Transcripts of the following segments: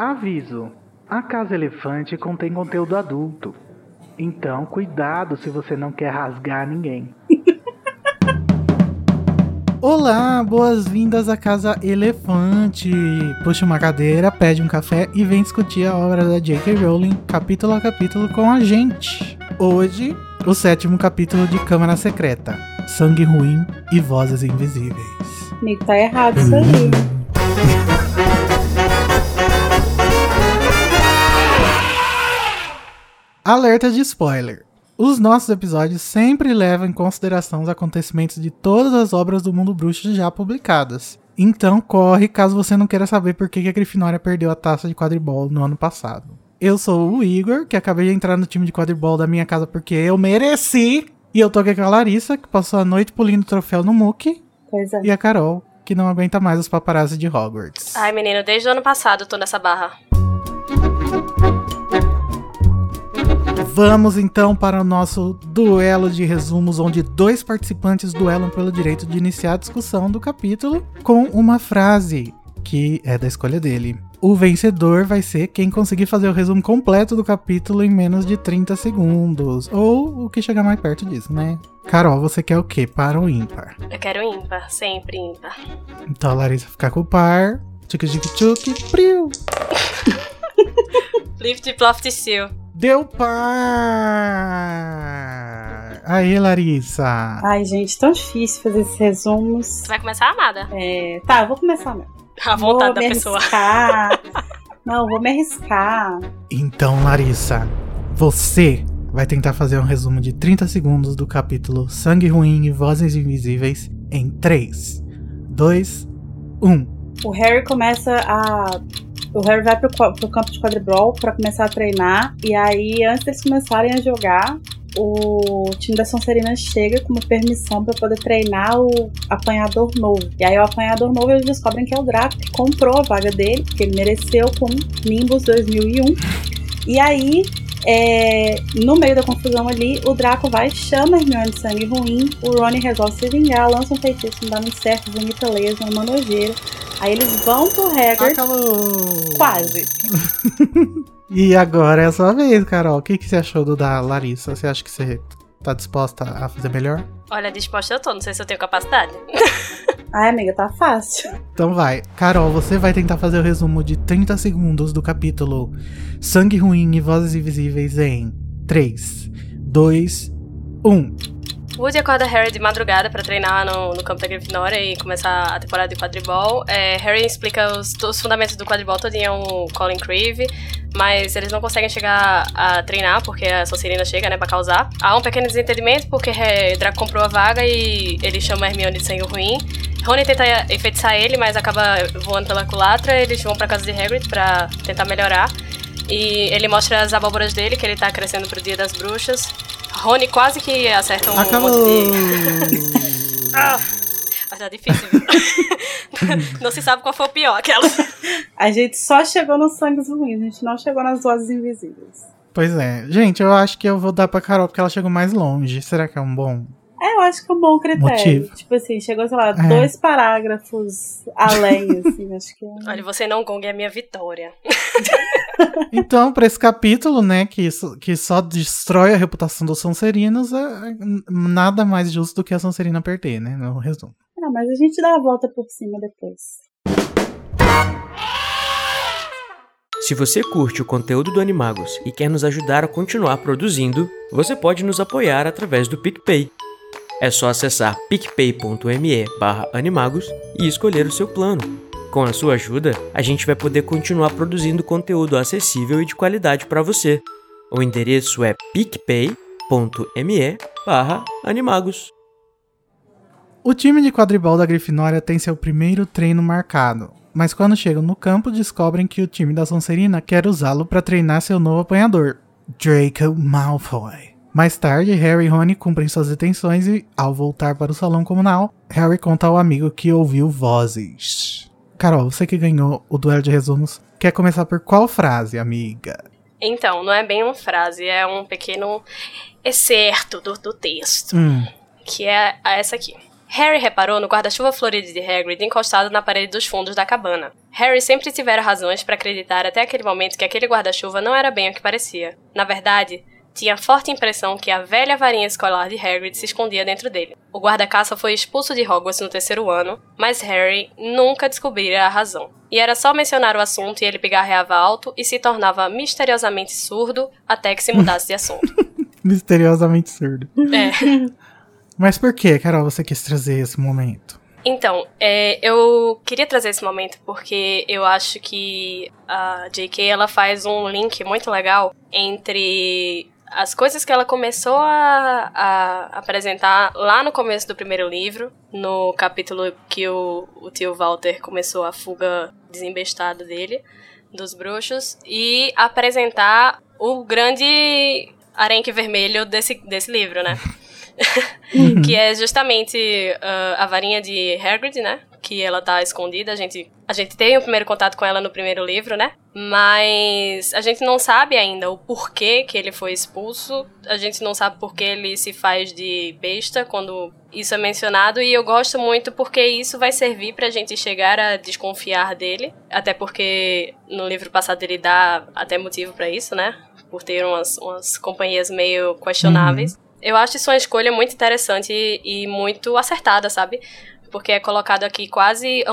Aviso: a Casa Elefante contém conteúdo adulto. Então, cuidado se você não quer rasgar ninguém. Olá, boas-vindas à Casa Elefante. Puxa uma cadeira, pede um café e vem discutir a obra da J.K. Rowling capítulo a capítulo com a gente. Hoje, o sétimo capítulo de Câmara Secreta: Sangue Ruim e Vozes Invisíveis. Amigo, tá errado isso aí. Alerta de spoiler. Os nossos episódios sempre levam em consideração os acontecimentos de todas as obras do mundo bruxo já publicadas. Então corre caso você não queira saber por que a Grifinória perdeu a taça de quadribol no ano passado. Eu sou o Igor, que acabei de entrar no time de quadribol da minha casa porque eu mereci. E eu tô aqui com a Larissa, que passou a noite pulindo troféu no Mook. Pois é. E a Carol, que não aguenta mais os paparazzi de Hogwarts. Ai, menino, desde o ano passado eu tô nessa barra. Vamos então para o nosso duelo de resumos, onde dois participantes duelam pelo direito de iniciar a discussão do capítulo com uma frase que é da escolha dele. O vencedor vai ser quem conseguir fazer o resumo completo do capítulo em menos de 30 segundos. Ou o que chegar mais perto disso, né? Carol, você quer o quê? Par ou ímpar? Eu quero ímpar, sempre ímpar. Então a Larissa ficar com o par. Tchuc tchuc tchuc, priu. Lift Ploft Seal. Deu par! Aí, Larissa. Ai, gente, tão difícil fazer esses resumos. Você vai começar, amada? É, tá, eu vou começar mesmo. A vontade vou da me pessoa. Arriscar. Não, vou me arriscar. Então, Larissa, você vai tentar fazer um resumo de 30 segundos do capítulo Sangue Ruim e Vozes Invisíveis em 3, 2, 1. O Harry começa a. O Harry vai pro, pro campo de quadribol pra começar a treinar. E aí, antes deles começarem a jogar, o time da Sonserina chega com uma permissão pra poder treinar o apanhador novo. E aí, o apanhador novo eles descobrem que é o Draco, que comprou a vaga dele, porque ele mereceu com Nimbus 2001. E aí, é, no meio da confusão ali, o Draco vai, chama Hermione de sangue ruim, o Rony resolve se vingar, lança um feitiço, não dá muito certo, vomita laser, uma nojeira. Aí eles vão pro Hagrid, Acabou! quase. E agora é a sua vez, Carol. O que, que você achou do da Larissa? Você acha que você tá disposta a fazer melhor? Olha, disposta eu tô, não sei se eu tenho capacidade. Ai, amiga, tá fácil. Então vai. Carol, você vai tentar fazer o resumo de 30 segundos do capítulo Sangue Ruim e Vozes Invisíveis em 3, 2, 1. Woody acorda Harry de madrugada pra treinar no, no campo da Grifinória e começar a temporada de quadribol. É, Harry explica os, os fundamentos do quadribol todinho ao Colin Creevy, mas eles não conseguem chegar a treinar porque a Sonserina chega, né, pra causar. Há um pequeno desentendimento porque é, Draco comprou a vaga e ele chama Hermione de sangue ruim. Rony tenta enfeitiçar ele, mas acaba voando pela culatra. Eles vão pra casa de Hagrid pra tentar melhorar. E ele mostra as abóboras dele, que ele tá crescendo pro Dia das Bruxas. Rony quase que acerta um Acabou! monte de... Ah, mas tá difícil, viu? não se sabe qual foi o pior, aquela. A gente só chegou nos sangues ruins, a gente não chegou nas vozes invisíveis. Pois é. Gente, eu acho que eu vou dar pra Carol porque ela chegou mais longe. Será que é um bom? É, eu acho que é um bom critério. Motivo. Tipo assim, chegou, sei lá, É. dois parágrafos além, assim, acho que é. Olha, você não gong é a minha vitória. Então, pra esse capítulo, né, que, isso- que só destrói a reputação dos Sonserinos, é é nada mais justo do que a Sonserina perder, né, no resumo. Ah, mas a gente dá a volta por cima depois. Se você curte o conteúdo do Animagos e quer nos ajudar a continuar produzindo, você pode nos apoiar através do PicPay. É só acessar picpay.me animagos e escolher o seu plano. Com a sua ajuda, a gente vai poder continuar produzindo conteúdo acessível e de qualidade para você. O endereço é picpay.me animagos. O time de quadribol da Grifinória tem seu primeiro treino marcado, mas quando chegam no campo descobrem que o time da Sonserina quer usá-lo para treinar seu novo apanhador, Draco Malfoy. Mais tarde, Harry e Rony cumprem suas detenções e, ao voltar para o salão comunal, Harry conta ao amigo que ouviu vozes. Carol, você que ganhou o duelo de resumos, quer começar por qual frase, amiga? Então, não é bem uma frase, é um pequeno excerto do, do texto, Hum, que é essa aqui. Harry reparou no guarda-chuva florido de Hagrid encostado na parede dos fundos da cabana. Harry sempre tivera razões para acreditar até aquele momento que aquele guarda-chuva não era bem o que parecia. Na verdade, tinha forte impressão que a velha varinha escolar de Hagrid se escondia dentro dele. O guarda-caça foi expulso de Hogwarts no terceiro ano, mas Harry nunca descobrira a razão. E era só mencionar o assunto e ele pigarreava alto e se tornava misteriosamente surdo até que se mudasse de assunto. Misteriosamente surdo. É. Mas por que, Carol, você quis trazer esse momento? Então, é, eu queria trazer esse momento porque eu acho que a J.K. ela faz um link muito legal entre as coisas que ela começou a, a, apresentar lá no começo do primeiro livro, no capítulo que o, o tio Walter começou a fuga desembestada dele, dos bruxos, e apresentar o grande arenque vermelho desse, desse livro, né? Uhum. que é justamente uh, a varinha de Hagrid, né? Que ela tá escondida. A gente, a gente tem o primeiro contato com ela no primeiro livro, né? Mas a gente não sabe ainda o porquê que ele foi expulso. A gente não sabe por que ele se faz de besta quando isso é mencionado. E eu gosto muito porque isso vai servir pra gente chegar a desconfiar dele. Até porque no livro passado ele dá até motivo para isso, né? Por ter umas, umas companhias meio questionáveis. Uhum. Eu acho isso uma escolha muito interessante e, e muito acertada, sabe? Porque é colocado aqui quase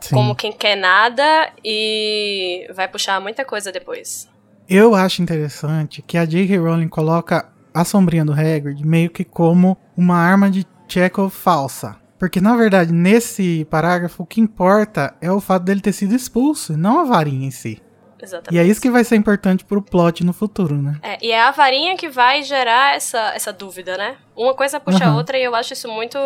Sim. como quem quer nada e vai puxar muita coisa depois. Eu acho interessante que a J.K. Rowling coloca a sombrinha do Hagrid meio que como uma arma de Chekhov falsa. Porque, na verdade, nesse parágrafo, o que importa é o fato dele ter sido expulso, não a varinha em si. Exatamente. E é isso que vai ser importante pro plot no futuro, né? É, e é a varinha que vai gerar essa, essa dúvida, né? Uma coisa puxa a Uhum. outra e eu acho isso muito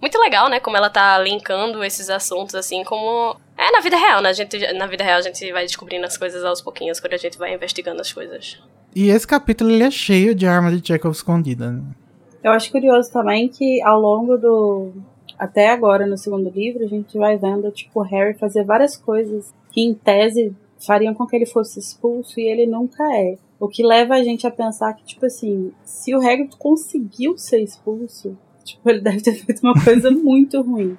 muito legal, né? Como ela tá linkando esses assuntos, assim, como... É na vida real, né? A gente, na vida real a gente vai descobrindo as coisas aos pouquinhos quando a gente vai investigando as coisas. E esse capítulo ele é cheio de arma de Chekhov escondida. Né? Eu acho curioso também que ao longo do. Até agora no segundo livro, a gente vai vendo, tipo, o Harry fazer várias coisas que, em tese, fariam com que ele fosse expulso e ele nunca é. O que leva a gente a pensar que, tipo assim, se o Hagrid conseguiu ser expulso, tipo, ele deve ter feito uma coisa muito ruim.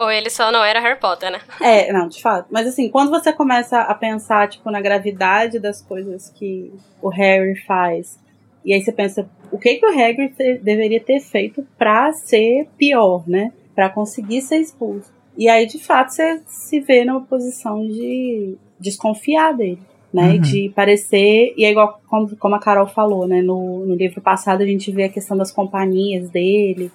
Ou ele só não era Harry Potter, né? É, não, de fato. Mas assim, quando você começa a pensar, tipo, na gravidade das coisas que o Harry faz, e aí você pensa, o que que o Hagrid deveria ter feito pra ser pior, né? Pra conseguir ser expulso. E aí, de fato, você se vê numa posição de desconfiar dele. Né, Uhum. De parecer. E é igual como, como a Carol falou, né? No, no livro passado a gente vê a questão das companhias dele,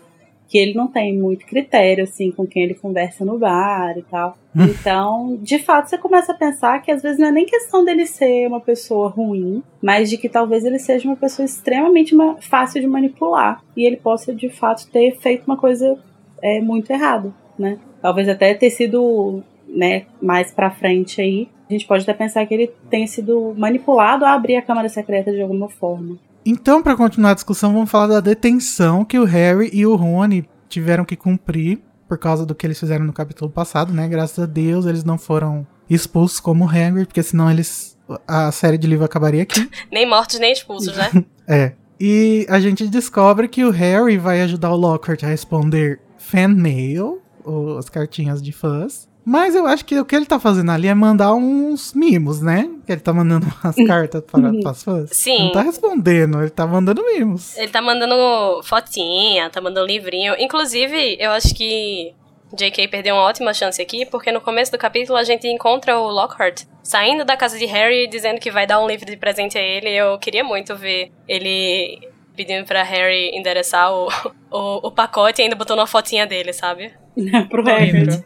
que ele não tem muito critério, assim, com quem ele conversa no bar e tal. Hum. Então, de fato, você começa a pensar que às vezes não é nem questão dele ser uma pessoa ruim, mas de que talvez ele seja uma pessoa extremamente ma- fácil de manipular. E ele possa, de fato, ter feito uma coisa é, muito errada, né? Talvez até ter sido, né, mais pra frente aí. A gente pode até pensar que ele tenha sido manipulado a abrir a Câmara Secreta de alguma forma. Então, pra continuar a discussão, vamos falar da detenção que o Harry e o Rony tiveram que cumprir por causa do que eles fizeram no capítulo passado, né? Graças a Deus eles não foram expulsos como o Hagrid, porque senão eles a série de livro acabaria aqui. Nem mortos, nem expulsos, né? É. E a gente descobre que o Harry vai ajudar o Lockhart a responder fan mail, ou as cartinhas de fãs. Mas eu acho que o que ele tá fazendo ali é mandar uns mimos, né? Que ele tá mandando umas cartas para, as fãs. Sim. Não tá respondendo, ele tá mandando mimos. Ele tá mandando fotinha, tá mandando livrinho. Inclusive, eu acho que J.K. perdeu uma ótima chance aqui, porque no começo do capítulo a gente encontra o Lockhart saindo da casa de Harry dizendo que vai dar um livro de presente a ele. Eu queria muito ver ele pedindo pra Harry endereçar o, o, o pacote e ainda botando uma fotinha dele, sabe? Pro Hagrid.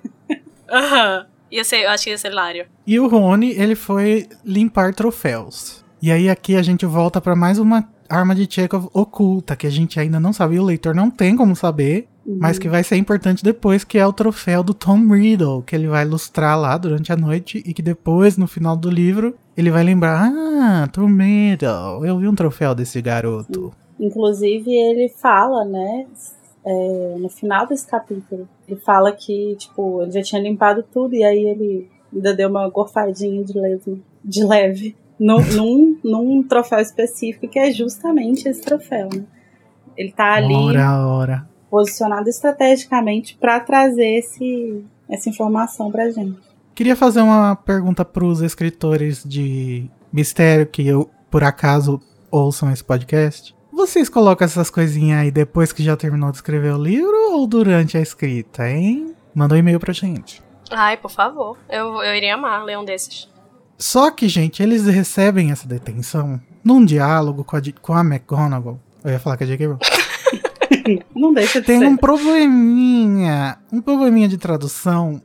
Aham. Ia ser, eu acho que ia ser hilário. E o Rony, ele foi limpar troféus. E aí aqui a gente volta pra mais uma arma de Chekhov oculta, que a gente ainda não sabe, e o leitor não tem como saber, mas que vai ser importante depois, que é o troféu do Tom Riddle, que ele vai ilustrar lá durante a noite e que depois, no final do livro, ele vai lembrar, ah, Tom Riddle, eu vi um troféu desse garoto. Inclusive, ele fala, né, é, no final desse capítulo, ele fala que, tipo, ele já tinha limpado tudo e aí ele ainda deu uma gorfadinha de leve, de leve num, num, num troféu específico, que é justamente esse troféu, né? Ele tá ali. Ora, ora. posicionado estrategicamente para trazer esse, essa informação pra gente. Queria fazer uma pergunta pros escritores de mistério que eu, por acaso, ouçam esse podcast. Vocês colocam essas coisinhas aí depois que já terminou de escrever o livro ou durante a escrita, hein? Manda um e-mail pra gente. Ai, por favor. Eu, eu iria amar ler um desses. Só que, gente, eles recebem essa detenção num diálogo com a, com a McGonagall. Eu ia falar que é J.K. Rowling. Não deixa de Tem ser. um probleminha, um probleminha de tradução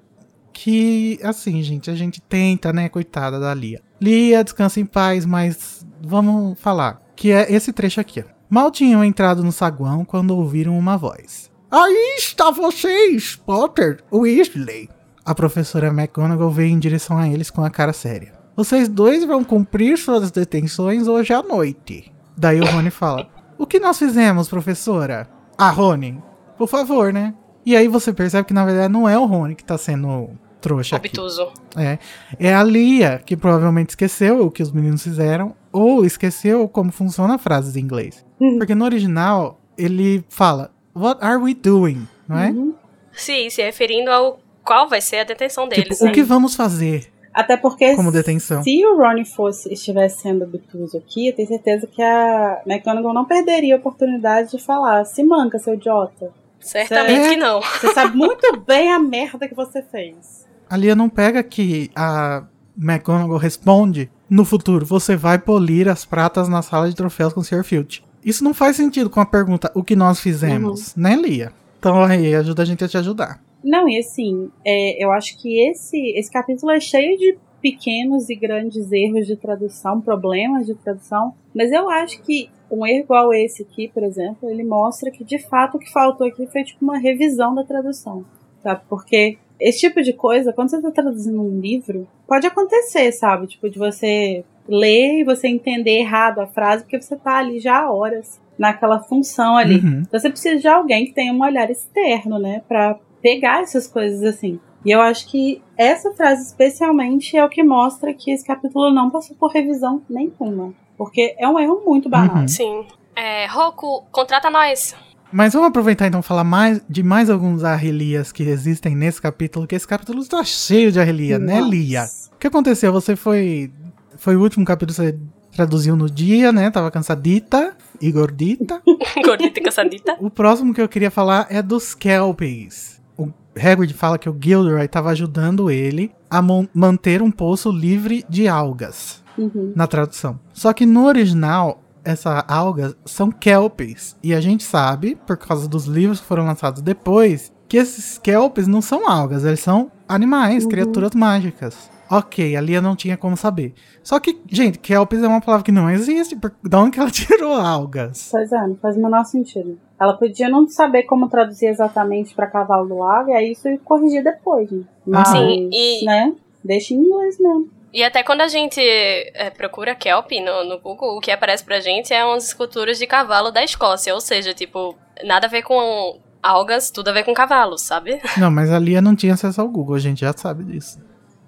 que, assim, gente, a gente tenta, né, coitada da Lia. Lia, descansa em paz, mas vamos falar, que é esse trecho aqui. ó. Mal tinham entrado no saguão quando ouviram uma voz. Aí está vocês, Potter, Weasley. A professora McGonagall veio em direção a eles com a cara séria. Vocês dois vão cumprir suas detenções hoje à noite. Daí o Rony fala: O que nós fizemos, professora? Ah, Rony, por favor, né? E aí você percebe que na verdade não é o Rony que tá sendo trouxa aqui. Obtuso. É, é a Lia que provavelmente esqueceu o que os meninos fizeram ou esqueceu como funciona a frase em inglês. Uhum. Porque no original ele fala What are we doing? Não é? Uhum. Sim, se referindo ao qual vai ser a detenção deles, Tipo, né? o que vamos fazer Até porque como detenção? se o Ronnie fosse, estivesse sendo obtuso aqui, eu tenho certeza que a McGonagall não perderia a oportunidade de falar se manca, seu idiota. Certamente É. que não. Você sabe muito bem a merda que você fez. A Lia não pega que a McGonagall responde no futuro, você vai polir as pratas na sala de troféus com o Sr. Filch. Isso não faz sentido com a pergunta, o que nós fizemos, né, Lia? Então aí, ajuda a gente a te ajudar. Não, e assim, é, eu acho que esse, esse capítulo é cheio de pequenos e grandes erros de tradução, problemas de tradução, mas eu acho que um erro igual esse aqui, por exemplo, ele mostra que de fato o que faltou aqui foi tipo uma revisão da tradução, sabe? Porque esse tipo de coisa, quando você está traduzindo um livro, pode acontecer, sabe? Tipo, de você ler e você entender errado a frase, porque você tá ali já há horas naquela função ali. Uhum. Então você precisa de alguém que tenha um olhar externo, né, Pra pegar essas coisas assim. E eu acho que essa frase especialmente é o que mostra que esse capítulo não passou por revisão nenhuma, porque é um erro muito banal. Uhum. Sim. É, Roku, contrata nós. Mas vamos aproveitar então falar mais, de mais alguns arrelias que existem nesse capítulo, que esse capítulo está cheio de arrelia, né, Nossa. Lia? O que aconteceu? Você foi. Foi o último capítulo que você traduziu no dia, né? Tava cansadita e gordita. Gordita e cansadita. o próximo que eu queria falar é dos Kelpies. O Hagrid fala que o Gilderoy estava ajudando ele a manter um poço livre de algas Uhum. na tradução. Só que no original, essa algas são kelpies. E a gente sabe, por causa dos livros que foram lançados depois, que esses kelpies não são algas, eles são animais, Uhum. criaturas mágicas. Ok, a Lia não tinha como saber. Só que, gente, kelpies é uma palavra que não existe. Por... De onde que ela tirou algas? Pois é, não faz o menor sentido. Ela podia não saber como traduzir exatamente para cavalo do lago, e aí isso corrigir depois, né? Mas, Sim, e- né? Deixa em inglês mesmo. E até quando a gente é, procura Kelp no, no Google, o que aparece pra gente é umas esculturas de cavalo da Escócia. Ou seja, tipo, nada a ver com algas, tudo a ver com cavalos, sabe? Não, mas a Lia não tinha acesso ao Google, a gente já sabe disso.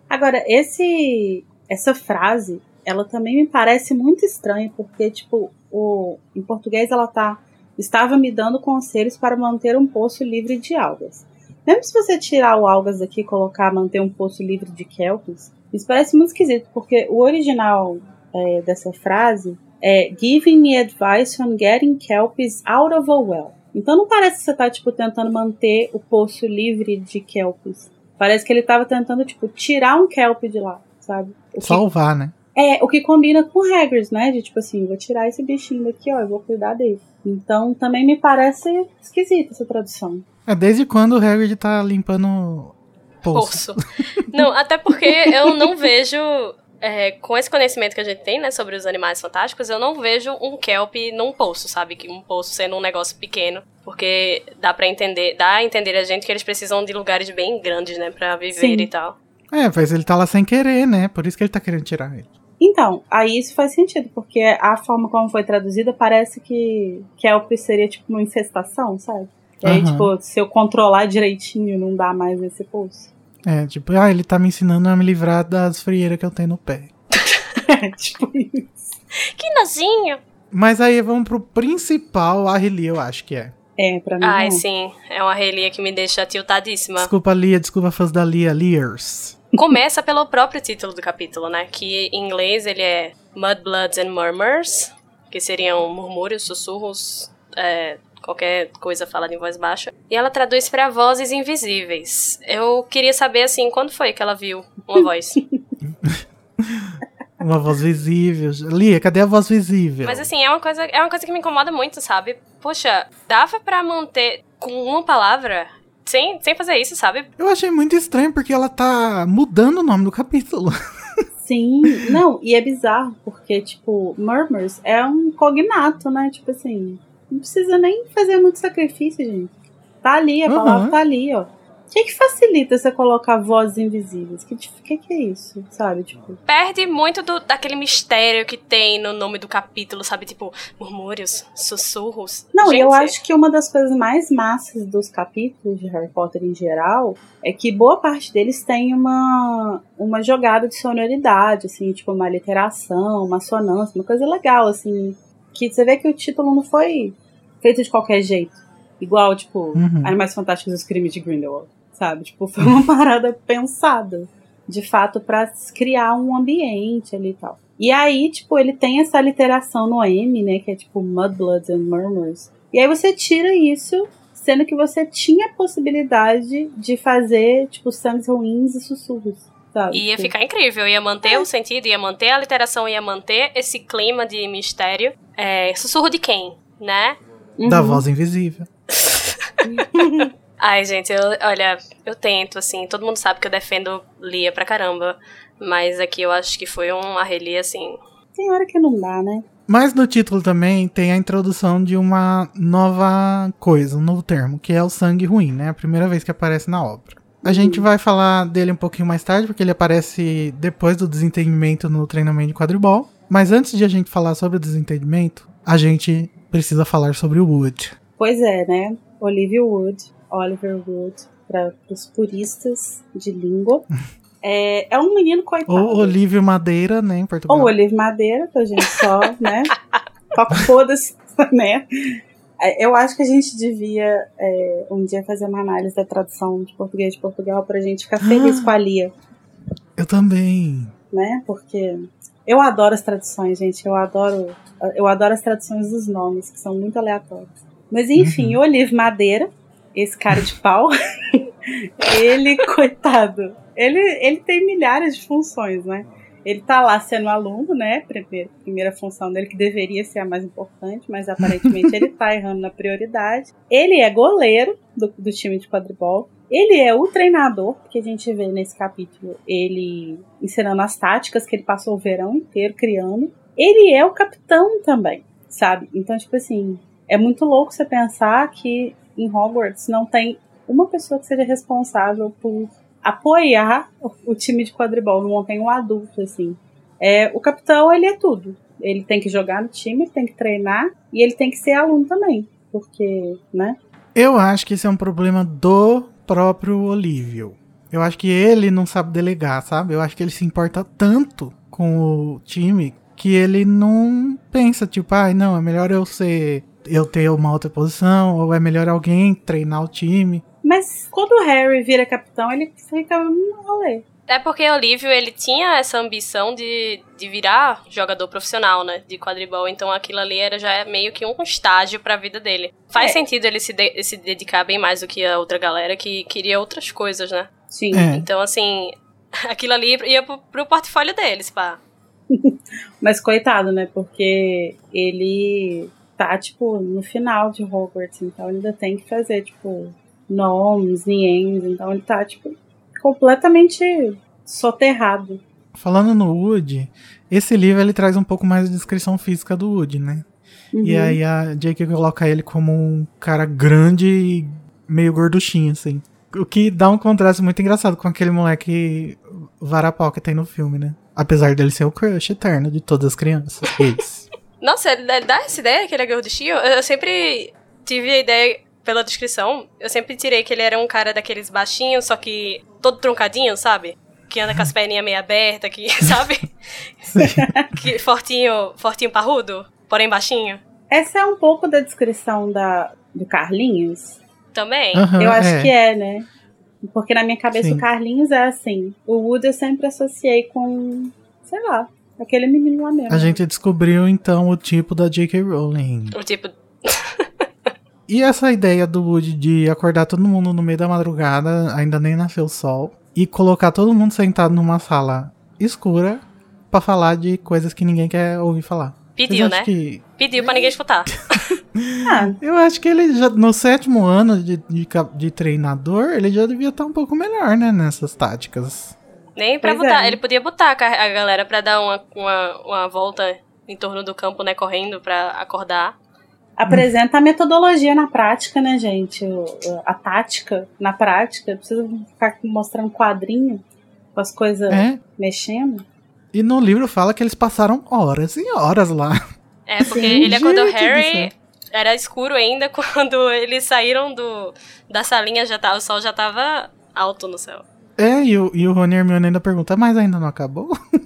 Agora, esse essa frase, ela também me parece muito estranha, porque, tipo, o, em português ela tá. Estava me dando conselhos para manter um poço livre de algas. Mesmo se você tirar o algas aqui e colocar manter um poço livre de kelpies, isso parece muito esquisito, porque o original é, dessa frase é Giving me advice on getting kelpies out of a well. Então não parece que você tá, tipo, tentando manter o poço livre de kelpies. Parece que ele tava tentando, tipo, tirar um kelp de lá, sabe? O que, Salvar, né? é, o que combina com Hagrid, né? De tipo assim, vou tirar esse bichinho daqui, ó, eu vou cuidar dele. Então também me parece esquisita essa tradução. É desde quando o Hagrid tá limpando poço. Poço. não, até porque eu não vejo. é, com esse conhecimento que a gente tem, né, sobre os animais fantásticos, eu não vejo um kelp num poço, sabe? Que um poço sendo um negócio pequeno. Porque dá pra entender, dá a entender a gente que eles precisam de lugares bem grandes, né, pra viver Sim. e tal. É, mas ele tá lá sem querer, né? Por isso que ele tá querendo tirar ele. Então, aí isso faz sentido, porque a forma como foi traduzida parece que kelp seria tipo uma infestação, sabe? E aí, Aham. tipo, se eu controlar direitinho, não dá mais esse poço. É, tipo, ah, ele tá me ensinando a me livrar das frieiras que eu tenho no pé. tipo isso. Que nozinho! Mas aí vamos pro principal Arrelia, eu acho que é. É, pra mim Ai, não. sim. É uma relia que me deixa tiltadíssima. Desculpa, Lia, desculpa fãs da Lia, Lears. Começa pelo próprio título do capítulo, né? Que em inglês ele é Mudbloods and Murmurs, que seriam murmúrios, sussurros, é, qualquer coisa falada em voz baixa. E ela traduz pra vozes invisíveis. Eu queria saber, assim, quando foi que ela viu uma voz? Uma voz visível. Lia, cadê a voz visível? Mas assim, é uma coisa, é uma coisa que me incomoda muito, sabe? Poxa, dava pra manter com uma palavra sem, sem fazer isso, sabe? Eu achei muito estranho porque ela tá mudando o nome do capítulo. Sim, não, e é bizarro, porque, tipo, Murmurs é um cognato, né? Tipo assim, não precisa nem fazer muito sacrifício, gente. Tá ali, a Uhum. palavra tá ali, ó. O que, que facilita você colocar vozes invisíveis? O que, que, que é isso, sabe? Tipo, Perde muito do, daquele mistério que tem no nome do capítulo, sabe? Tipo, murmúrios, sussurros. Não, e eu Gente, acho que uma das coisas mais massas dos capítulos de Harry Potter em geral é que boa parte deles tem uma, uma jogada de sonoridade, assim, tipo uma literação, uma sonância, uma coisa legal, assim. Que você vê que o título não foi feito de qualquer jeito. Igual, tipo, Uhum. Animais Fantásticos e os Crimes de Grindelwald, sabe? Tipo, foi uma parada pensada, de fato, pra criar um ambiente ali e tal. E aí, tipo, ele tem essa literação no M, né? Que é tipo Mudbloods and Murmurs. E aí você tira isso, sendo que você tinha a possibilidade de fazer, tipo, sangues ruins e sussurros, sabe? Ia ficar incrível, ia manter o sentido, ia manter a literação, ia manter esse clima de mistério. É, sussurro de quem, né? Uhum. Da voz invisível. Ai, gente, eu, olha, eu tento, assim, todo mundo sabe que eu defendo Lia pra caramba, mas aqui eu acho que foi um arrelia, assim, Tem hora que não dá, né? Mas no título também tem a introdução de uma nova coisa, um novo termo, que é o sangue ruim, né? A primeira vez que aparece na obra. A gente vai falar dele um pouquinho mais tarde, porque ele aparece depois do desentendimento no treinamento de quadribol. Mas antes de a gente falar sobre o desentendimento, a gente precisa falar sobre o Wood. Pois é, né? Olivia Wood, Oliver Wood, para os puristas de língua. É, é um menino coitado. Ou Olívio Madeira, né, em Portugal. Ou Olive Madeira, pra gente só, né? Toca foda-se, né? É, Eu acho que a gente devia é, um dia fazer uma análise da tradução de português de Portugal pra gente ficar feliz com a Lia, Eu também. né? Porque eu adoro as traduções, gente. Eu adoro, eu adoro as traduções dos nomes, que são muito aleatórios. Mas enfim, Olive Madeira, esse cara de pau, ele, coitado, ele, ele tem milhares de funções, né? Ele tá lá sendo aluno, né? Primeira, primeira função dele, que deveria ser a mais importante, mas aparentemente ele tá errando na prioridade. Ele é goleiro do, do time de quadribol. Ele é o treinador, que a gente vê nesse capítulo, ele ensinando as táticas que ele passou o verão inteiro criando. Ele é o capitão também, sabe? Então, tipo assim, é muito louco você pensar que em Hogwarts não tem uma pessoa que seja responsável por apoiar o time de quadribol, não tem um adulto, assim. É, o capitão, ele é tudo. Ele tem que jogar no time, ele tem que treinar e ele tem que ser aluno também. Porque, né? Eu acho que esse é um problema do próprio Olívio. Eu acho que ele não sabe delegar, sabe? Eu acho que ele se importa tanto com o time que ele não pensa, tipo, ah, não, é melhor eu ser. eu ter uma outra posição, ou é melhor alguém treinar o time. Mas quando o Harry vira capitão, ele fica rolê. É porque o Olívio, ele tinha essa ambição de, de virar jogador profissional, né? De quadribol. Então aquilo ali era já é meio que um estágio pra vida dele. Faz É. sentido ele se, de- se dedicar bem mais do que a outra galera que queria outras coisas, né? Sim. É. Então, assim, aquilo ali ia pro, pro portfólio deles, pá. Mas coitado, né? Porque ele tá, tipo, no final de Hogwarts, então ele ainda tem que fazer, tipo, nomes, niens, então ele tá, tipo, completamente soterrado. Falando no Woody, esse livro ele traz um pouco mais de descrição física do Woody, né? E Uhum. aí a J.K. coloca ele como um cara grande e meio gorduchinho, assim. O que dá um contraste muito engraçado com aquele moleque varapau que tem no filme, né? Apesar dele ser o crush eterno de todas as crianças. Nossa, ele dá essa ideia que ele é gorduchinho? Eu sempre tive a ideia, pela descrição, eu sempre tirei que ele era um cara daqueles baixinhos, só que todo truncadinho, sabe? Que anda com as perninhas meio abertas, que, sabe? que fortinho, fortinho parrudo, porém baixinho. Essa é um pouco da descrição da, do Carlinhos? Também. Aham, eu acho é. que é, né? Porque na minha cabeça Sim. o Carlinhos é assim. O Woody eu sempre associei com, sei lá, aquele menino lá mesmo. A gente descobriu então o tipo da J.K. Rowling. O tipo. E essa ideia do Woody de acordar todo mundo no meio da madrugada, ainda nem nasceu o sol, e colocar todo mundo sentado numa sala escura pra falar de coisas que ninguém quer ouvir falar. Pediu, né? que- Pediu pra ninguém escutar. Ah, eu acho que ele já, no sétimo ano de, de, de treinador, ele já devia estar um pouco melhor, né, nessas táticas. Nem pra Pois botar. é. Ele podia botar a galera pra dar uma, uma, uma volta em torno do campo, né? Correndo pra acordar. Apresenta a metodologia na prática, né, gente? A tática na prática. Precisa ficar mostrando quadrinho com as coisas É. mexendo. E no livro fala que eles passaram horas e horas lá. É, porque Sim. ele acordou Gente do Harry. Era escuro ainda quando eles saíram do, da salinha, já tá, o sol já tava alto no céu. É, e o, e o Rony e Hermione ainda perguntam, mas ainda não acabou?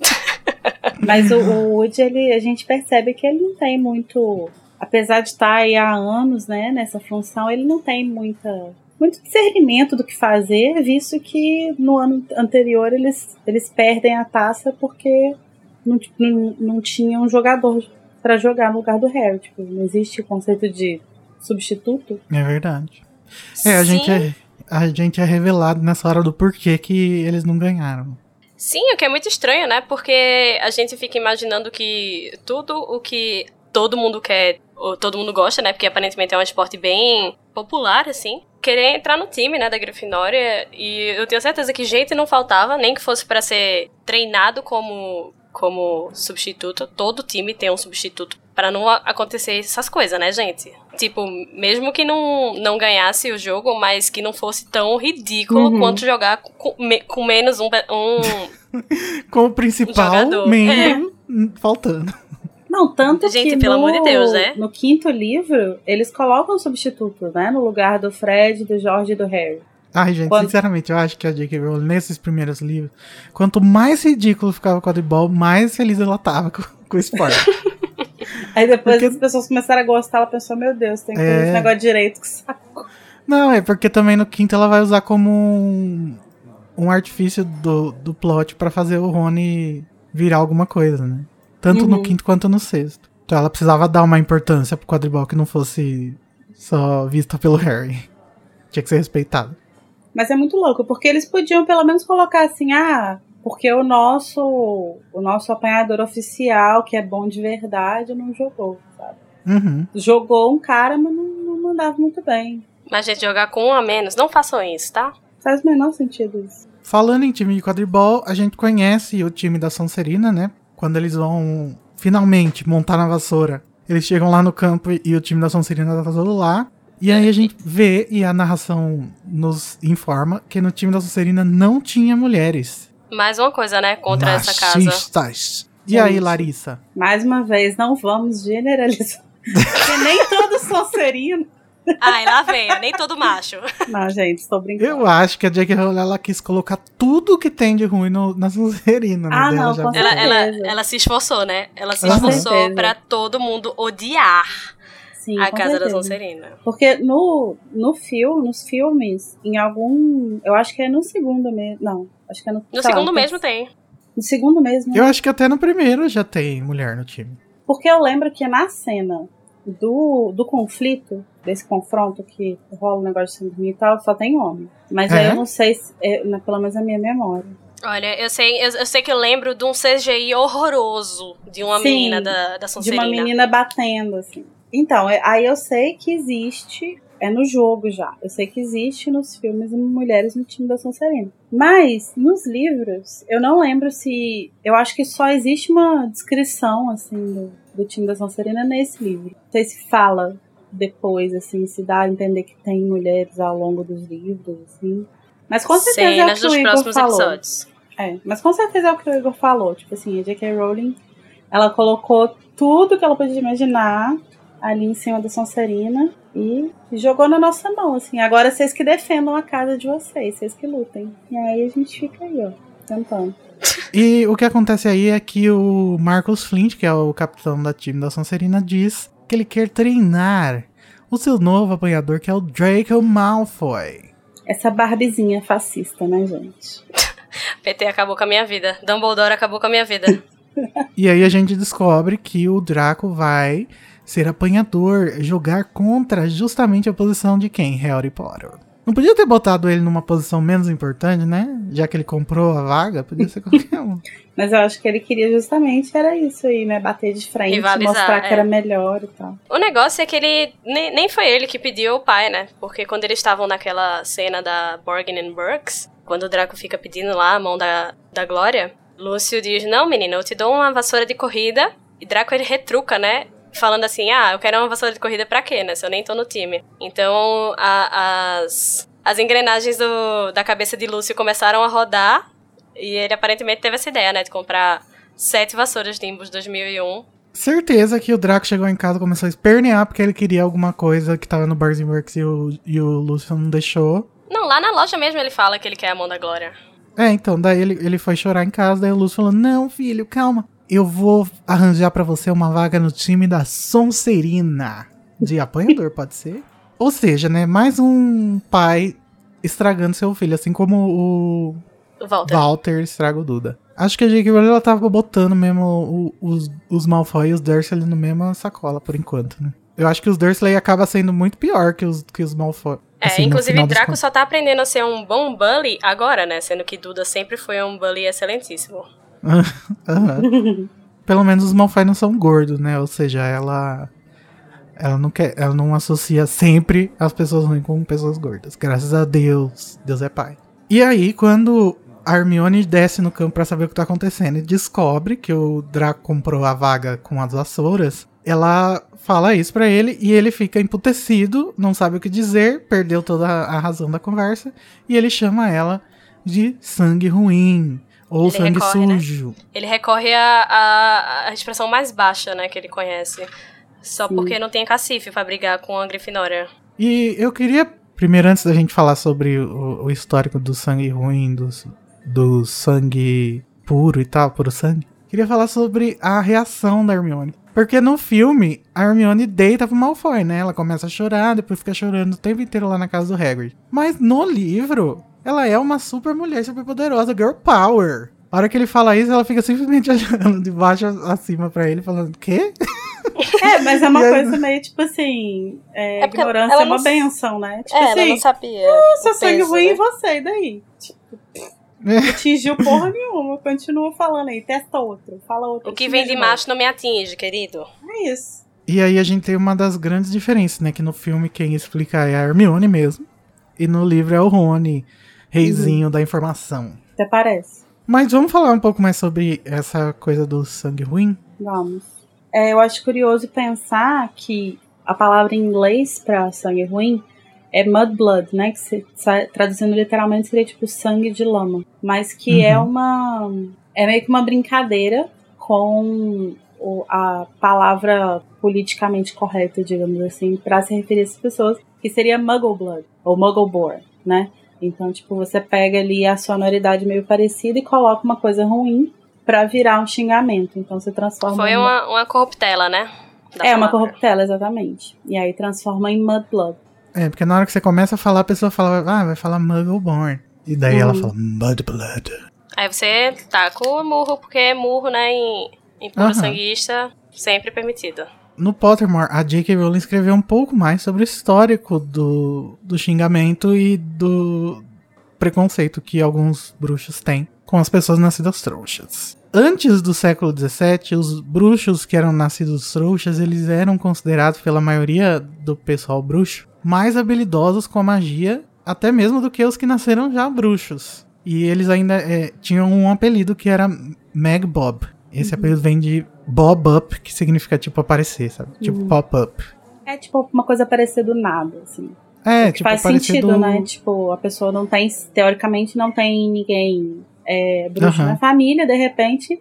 Mas o, o Woody, ele, a gente percebe que ele não tem muito. Apesar de estar aí há anos, né, nessa função, ele não tem muita, muito discernimento do que fazer, visto que no ano anterior eles, eles perdem a taça porque não, não, não tinha um jogador para jogar no lugar do Harry. Tipo, não existe o conceito de substituto. É verdade. É, a gente é, a gente é revelado nessa hora do porquê que eles não ganharam. Sim, o que é muito estranho, né? Porque a gente fica imaginando que tudo o que todo mundo quer, ou todo mundo gosta, né? Porque aparentemente é um esporte bem popular, assim. Querer entrar no time, né, da Grifinória. E eu tenho certeza que gente não faltava, nem que fosse pra ser treinado como, como substituto. Todo time tem um substituto. Pra não acontecer essas coisas, né, gente? Tipo, mesmo que não, não ganhasse o jogo, mas que não fosse tão ridículo Uhum. quanto jogar com, me- com menos um, um Com o principal Jogador, membro hum, faltando. Não, tanto Gente, que pelo no, amor de Deus, né? no quinto livro, eles colocam o substituto, né? No lugar do Fred, do George e do Harry. Ai, gente, Quando- sinceramente, eu acho que a J.K. Rowling, nesses primeiros livros, quanto mais ridículo ficava o quadribol, mais feliz ela tava com, com o esporte. Aí depois Porque- as pessoas começaram a gostar, ela pensou, meu Deus, tem que fazer É. esse negócio direito, que saco. Não, é porque também no quinto ela vai usar como um, um artifício do, do plot pra fazer o Rony virar alguma coisa, né? Tanto no Uhum. quinto quanto no sexto. Então ela precisava dar uma importância pro quadribol que não fosse só vista pelo Harry. Tinha que ser respeitado. Mas é muito louco, porque eles podiam pelo menos colocar assim, ah, porque o nosso o nosso apanhador oficial, que é bom de verdade, não jogou, sabe? Uhum. Jogou um cara, mas não, não mandava muito bem. Mas, gente, jogar com um a menos, não façam isso, tá? Faz o menor sentido isso. Falando em time de quadribol, a gente conhece o time da Sonserina, né? Quando eles vão finalmente montar na vassoura. Eles chegam lá no campo e o time da Sonserina tá todo lá. E aí a gente vê, e a narração nos informa, que no time da Sonserina não tinha mulheres. Mais uma coisa, né, contra essa casa. Machistas. E aí. Larissa? Mais uma vez, não vamos generalizar. Porque nem todos são serinos. Ai, lá vem, nem todo macho. Não, gente, estou brincando. Eu acho que a Jackie Rowling ela quis colocar tudo que tem de ruim no, na Sonserina. né? Ah, Dela não, já- com Ela, ela, certeza. ela se esforçou, né? Ela se Com esforçou certeza. pra todo mundo odiar Sim, a casa da certeza. Sonserina. Porque no, no filme, nos filmes, em algum. Eu acho que é no segundo mesmo. Não, acho que é no. No lá, segundo no mesmo tem. No segundo mesmo. Eu acho que até no primeiro já tem mulher no time. Porque eu lembro que na cena do, do conflito, desse confronto que rola o negócio de sangue e tal, só tem homem. Mas aí É? eu não sei se. É, na- pelo menos a minha memória. Olha, eu sei, eu, eu sei que eu lembro de um CGI horroroso de uma Sim, menina da, da De Sonserina. uma menina batendo, assim. Então, é- aí eu sei que existe. É no jogo já. Eu sei que existe nos filmes mulheres no time da Sonserina. Mas, nos livros, eu não lembro se. Eu acho que só existe uma descrição, assim, do, do time da Sonserina nesse livro. Não sei se fala depois, assim, se dá a entender que tem mulheres ao longo dos livros, assim. Mas com certeza é o Cenas que o Igor falou. episódios. É, mas com certeza é o que o Igor falou. Tipo assim, a J.K. Rowling, ela colocou tudo que ela podia imaginar ali em cima da Sonserina e jogou na nossa mão, assim. Agora vocês que defendam a casa de vocês, vocês que lutem. E aí a gente fica aí, ó, tentando. E o que acontece aí é que o Marcus Flint, que é o capitão da time da Sonserina, diz que ele quer treinar o seu novo apanhador, que é o Draco Malfoy. Essa barbizinha fascista, né, gente? PT acabou com a minha vida. Dumbledore acabou com a minha vida. e aí a gente descobre que o Draco vai ser apanhador, jogar contra justamente a posição de quem? Harry Potter. Não podia ter botado ele numa posição menos importante, né? Já que ele comprou a vaga, podia ser qualquer um. Mas eu acho que ele queria justamente era isso aí, né? Bater de frente, Rivalizar, mostrar que é. era melhor e tal. O negócio é que ele. Nem, nem foi ele que pediu o pai, né? Porque quando eles estavam naquela cena da Borgin and Burks, quando o Draco fica pedindo lá a mão da, da Glória, Lúcio diz: Não, menina, eu te dou uma vassoura de corrida. E Draco ele retruca, né? Falando assim, ah, eu quero uma vassoura de corrida pra quê, né? Se eu nem tô no time. Então, a, as, as engrenagens do, da cabeça de Lúcio começaram a rodar e ele aparentemente teve essa ideia, né? De comprar sete vassouras de Nimbus 2001. Certeza que o Draco chegou em casa e começou a espernear porque ele queria alguma coisa que tava no Bars Works e o, e o Lúcio não deixou. Não, lá na loja mesmo ele fala que ele quer a mão da Glória. É, então, daí ele, ele foi chorar em casa, daí o Lúcio falou, não, filho, calma eu vou arranjar para você uma vaga no time da Sonserina. De apanhador, pode ser? Ou seja, né, mais um pai estragando seu filho, assim como o, Walter. Walter estraga o Duda. Acho que a J.K. Rowling ela tava botando mesmo os, os Malfoy e os Dursley na mesma sacola, por enquanto, né? Eu acho que os Dursley acaba sendo muito pior que os, que os Malfoy. É, assim, inclusive Draco só tá aprendendo a ser um bom bully agora, né? Sendo que Duda sempre foi um bully excelentíssimo. Pelo menos os Malfoy não são gordos, né? Ou seja, ela ela não quer, ela não associa sempre as pessoas ruins com pessoas gordas. Graças a Deus, Deus é pai. E aí, quando a Hermione desce no campo para saber o que tá acontecendo e descobre que o Draco comprou a vaga com as vassouras, ela fala isso para ele e ele fica emputecido, não sabe o que dizer, perdeu toda a razão da conversa e ele chama ela de sangue ruim. Ou ele sangue recorre, né? sujo. Né? Ele recorre à, à, expressão mais baixa, né, que ele conhece. Só Sim. porque não tem cacife para brigar com a Grifinória. E eu queria, primeiro, antes da gente falar sobre o, o histórico do sangue ruim, do, do sangue puro e tal, puro sangue, queria falar sobre a reação da Hermione. Porque no filme, a Hermione deita pro Malfoy, né? Ela começa a chorar, depois fica chorando o tempo inteiro lá na casa do Hagrid. Mas no livro, ela é uma super mulher, super poderosa, girl power. A hora que ele fala isso, ela fica simplesmente olhando de baixo acima pra ele, falando, quê? É, mas é uma coisa meio tipo assim. É, é ignorância é uma não... benção, né? Tipo é, assim, ela não sabia. Ah, seu sangue ruim né? em você, e daí? Tipo, não atingiu porra nenhuma. Continua falando aí, testa outro, fala outro. O que vem de macho não me atinge, querido. É isso. E aí a gente tem uma das grandes diferenças, né? Que no filme quem explica é a Hermione mesmo. E no livro é o Rony reizinho uhum. da informação. Até parece. Mas vamos falar um pouco mais sobre essa coisa do sangue ruim? Vamos. É, eu acho curioso pensar que a palavra em inglês para sangue ruim é mudblood, né? Que se, traduzindo literalmente seria tipo sangue de lama. Mas que é uhum. é uma. É meio que uma brincadeira com a palavra politicamente correta, digamos assim, para se referir a essas pessoas, que seria muggle blood, ou muggle born, né? Então, tipo, você pega ali a sonoridade meio parecida e coloca uma coisa ruim para virar um xingamento. Então você transforma. Foi uma, uma corruptela, né? Da é, palavra. uma corruptela, exatamente. E aí transforma em Mudblood. É, porque na hora que você começa a falar, a pessoa fala, ah, vai falar Muggleborn. E daí uhum. ela fala Mudblood. Aí você tá com o murro, porque murro, né, em, em puro uhum. sanguista, sempre permitido no Pottermore, a J.K. Rowling escreveu um pouco mais sobre o histórico do, do xingamento e do preconceito que alguns bruxos têm com as pessoas nascidas trouxas. Antes do século XVII, os bruxos que eram nascidos trouxas, eles eram considerados pela maioria do pessoal bruxo mais habilidosos com a magia, até mesmo do que os que nasceram já bruxos. E eles ainda é, tinham um apelido que era Mag Bob. Esse uhum. apelido vem de bob up, que significa tipo aparecer, sabe? Tipo uhum. pop up. É tipo uma coisa aparecer do nada, assim. É, tipo, faz sentido, do... né? Tipo, a pessoa não tem, teoricamente, não tem ninguém é, bruxo uhum. na família, de repente.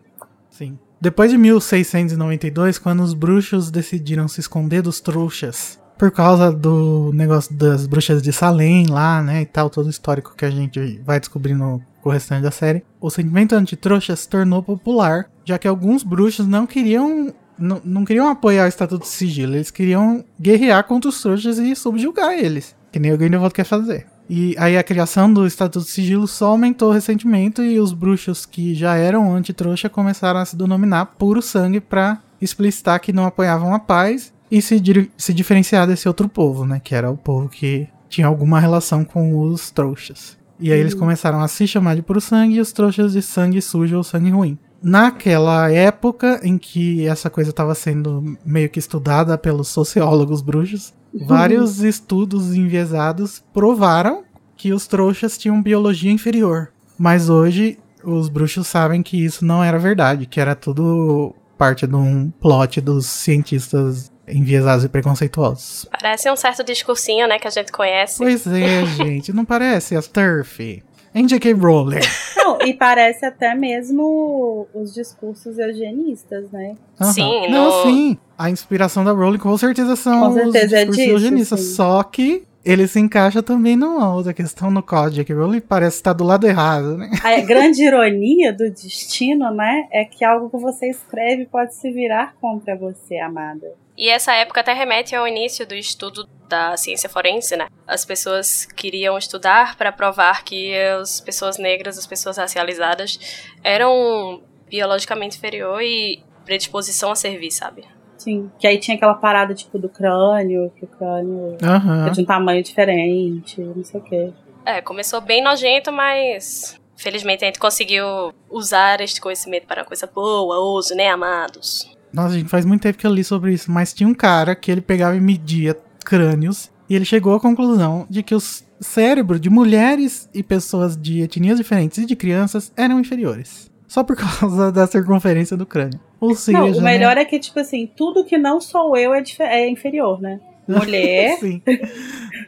Sim. Depois de 1692, quando os bruxos decidiram se esconder dos trouxas, por causa do negócio das bruxas de Salem lá, né, e tal, todo o histórico que a gente vai descobrindo com o restante da série, o sentimento antitrouxa se tornou popular, já que alguns bruxos não queriam não, queriam apoiar o Estatuto de Sigilo, eles queriam guerrear contra os trouxas e subjugar eles. Que nem o Grindelwald quer fazer. E aí a criação do Estatuto de Sigilo só aumentou recentemente e os bruxos que já eram anti-trouxa começaram a se denominar puro sangue pra explicitar que não apoiavam a paz e se, se diferenciar desse outro povo, né? Que era o povo que tinha alguma relação com os trouxas. E aí eles uhum. começaram a se chamar de puro sangue e os trouxas de sangue sujo ou sangue ruim. Naquela época em que essa coisa estava sendo meio que estudada pelos sociólogos bruxos, uhum. vários estudos enviesados provaram que os trouxas tinham biologia inferior. Mas hoje os bruxos sabem que isso não era verdade, que era tudo parte de um plot dos cientistas enviesados e preconceituosos. Parece um certo discursinho, né, que a gente conhece. Pois é, gente, não parece as turf. J.K. Rowling. Não, e parece até mesmo os discursos eugenistas, né? Uhum. Sim, Não, no... sim. A inspiração da Rowling com certeza são com certeza os é discursos é disso, eugenistas. Sim. Só que ele se encaixa também numa outra questão no código, que ele parece estar do lado errado, né? A grande ironia do destino, né, é que algo que você escreve pode se virar contra você, amada. E essa época até remete ao início do estudo da ciência forense, né? As pessoas queriam estudar para provar que as pessoas negras, as pessoas racializadas, eram biologicamente inferior e predisposição a servir, sabe? Sim. Que aí tinha aquela parada, tipo, do crânio, que o crânio uhum. de um tamanho diferente, não sei o quê. É, começou bem nojento, mas felizmente a gente conseguiu usar este conhecimento para coisa boa, uso, né, amados? Nossa, gente, faz muito tempo que eu li sobre isso, mas tinha um cara que ele pegava e media crânios e ele chegou à conclusão de que os cérebros de mulheres e pessoas de etnias diferentes e de crianças eram inferiores. Só por causa da circunferência do crânio. Ou seja, não, o melhor né? é que, tipo assim, tudo que não sou eu é, é inferior, né? Mulher. Sim.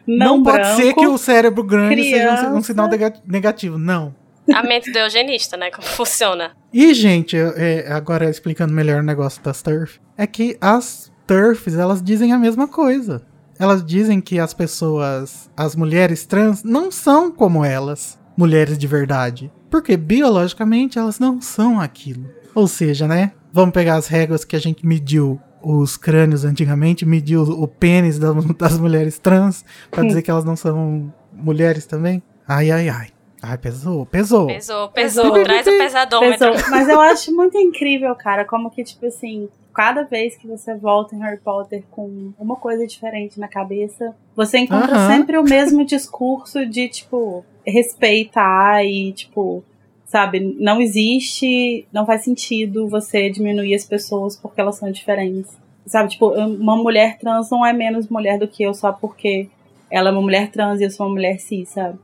não, não branco, pode ser que o cérebro grande criança, seja um, sinal negativo. Não. A mente do eugenista, né? Como funciona. E, gente, é, agora explicando melhor o negócio das TERF, é que as TERFs, elas dizem a mesma coisa. Elas dizem que as pessoas, as mulheres trans, não são como elas, mulheres de verdade. Porque biologicamente elas não são aquilo. Ou seja, né? Vamos pegar as regras que a gente mediu os crânios antigamente, mediu o pênis das, mulheres trans, para dizer que elas não são mulheres também. Ai, ai, ai. Ai, pesou, pesou. Pesou, pesou. Traz o pesadômetro. Pesou. Mas eu acho muito incrível, cara, como que, tipo assim, cada vez que você volta em Harry Potter com uma coisa diferente na cabeça, você encontra uh -huh. sempre o mesmo discurso de, tipo, respeitar e, tipo, sabe, não existe, não faz sentido você diminuir as pessoas porque elas são diferentes. Sabe, tipo, uma mulher trans não é menos mulher do que eu só porque ela é uma mulher trans e eu sou uma mulher cis, sabe?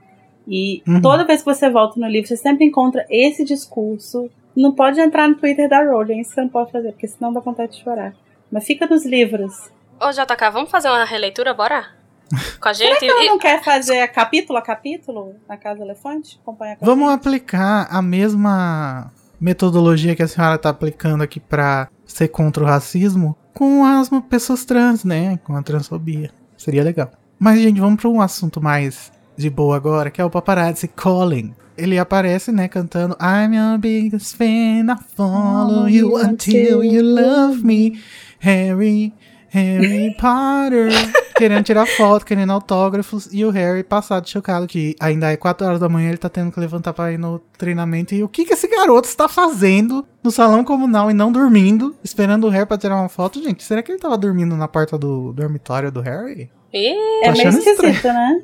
E uhum. toda vez que você volta no livro, você sempre encontra esse discurso. Não pode entrar no Twitter da Rowling, isso você não pode fazer, porque senão dá vontade de chorar. Mas fica nos livros. Ô, JK, vamos fazer uma releitura, bora? Com a gente. Será que ela não quer fazer capítulo a capítulo na Casa Elefante? Acompanha Vamos aplicar a mesma metodologia que a senhora está aplicando aqui para ser contra o racismo com as pessoas trans, né? Com a transfobia. Seria legal. Mas, gente, vamos para um assunto mais de boa agora, que é o paparazzi Colin. Ele aparece, né, cantando I'm your biggest fan, I follow you until you love me, Harry, Harry Potter. querendo tirar foto, querendo autógrafos, e o Harry passado chocado que ainda é 4 horas da manhã, ele tá tendo que levantar pra ir no treinamento. E o que que esse garoto está fazendo no salão comunal e não dormindo, esperando o Harry pra tirar uma foto? Gente, será que ele tava dormindo na porta do dormitório do Harry? É meio esquisito, né?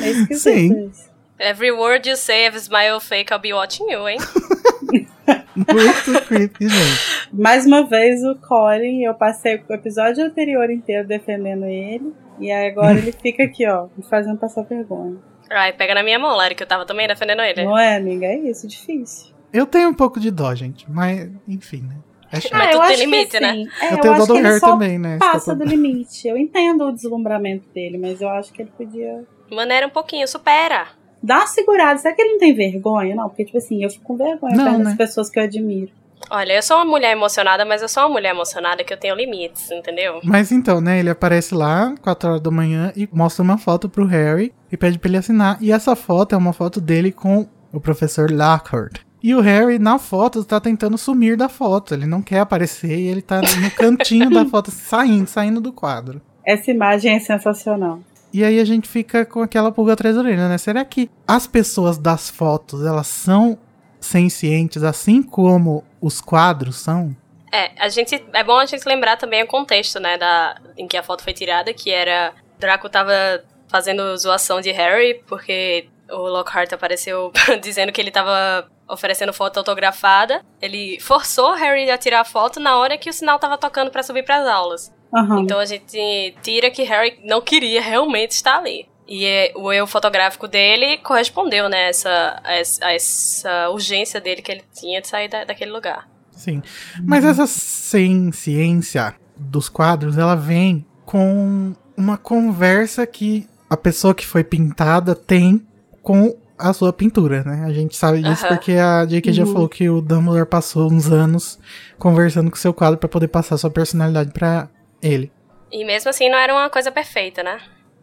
É esquisito Sim. Isso. Every word you say, if smile fake, I'll be watching you, hein? Muito creepy, gente. Mais uma vez, o Colin, eu passei o episódio anterior inteiro defendendo ele. E agora ele fica aqui, ó, me fazendo passar vergonha. Ai, pega na minha mão, Larry, que eu tava também defendendo ele. Não é, amiga? É isso, difícil. Eu tenho um pouco de dó, gente, mas enfim, né? É chato. Ah, mas tem limite, né? Assim, é, eu, eu tenho dó do Harry também, né? Passa do limite. Eu entendo o deslumbramento dele, mas eu acho que ele podia Maneira um pouquinho, supera. Dá uma segurada. Será que ele não tem vergonha? Não, porque, tipo assim, eu fico com vergonha não, né? das pessoas que eu admiro. Olha, eu sou uma mulher emocionada, mas eu sou uma mulher emocionada que eu tenho limites, entendeu? Mas então, né, ele aparece lá, 4 horas da manhã, e mostra uma foto pro Harry e pede pra ele assinar. E essa foto é uma foto dele com o professor Lockhart. E o Harry, na foto, tá tentando sumir da foto. Ele não quer aparecer e ele tá no cantinho da foto, saindo, saindo do quadro. Essa imagem é sensacional. E aí a gente fica com aquela pulga atrás da orelha, né? Será que as pessoas das fotos, elas são sencientes assim como os quadros são? É, a gente. É bom a gente lembrar também o contexto, né, da, em que a foto foi tirada, que era. Draco tava fazendo zoação de Harry, porque o Lockhart apareceu dizendo que ele tava oferecendo foto autografada. Ele forçou Harry a tirar a foto na hora que o sinal tava tocando para subir para as aulas. Uhum. Então a gente tira que Harry não queria realmente estar ali. E é, o eu fotográfico dele correspondeu, né, essa, a essa, a essa urgência dele que ele tinha de sair da, daquele lugar. Sim. Mas essa sem ciência dos quadros, ela vem com uma conversa que a pessoa que foi pintada tem com a sua pintura, né? A gente sabe disso Aham. porque a J.K. já Uhum. falou que o Dumbledore passou uns anos conversando com seu quadro pra poder passar sua personalidade pra ele. E mesmo assim não era uma coisa perfeita, né?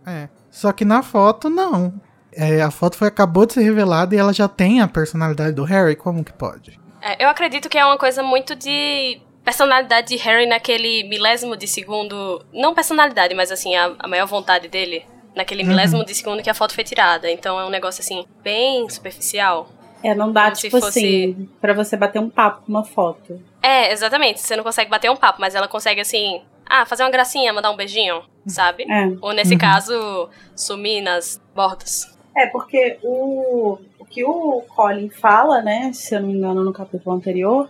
É. Só que na foto, não. É, a foto foi, acabou de ser revelada e ela já tem a personalidade do Harry. Como que pode? É, eu acredito que é uma coisa muito de personalidade de Harry naquele milésimo de segundo. Não personalidade, mas assim, a, a maior vontade dele. Naquele milésimo de segundo que a foto foi tirada. Então é um negócio assim, bem superficial. É, não dá, Como tipo fosse- assim, pra você bater um papo com uma foto. É, exatamente. Você não consegue bater um papo, mas ela consegue assim. Ah, fazer uma gracinha, mandar um beijinho, sabe? É. Ou nesse Uhum. caso, sumir nas bordas. É, porque o, o que o Colin fala, né, se eu não me engano, no capítulo anterior,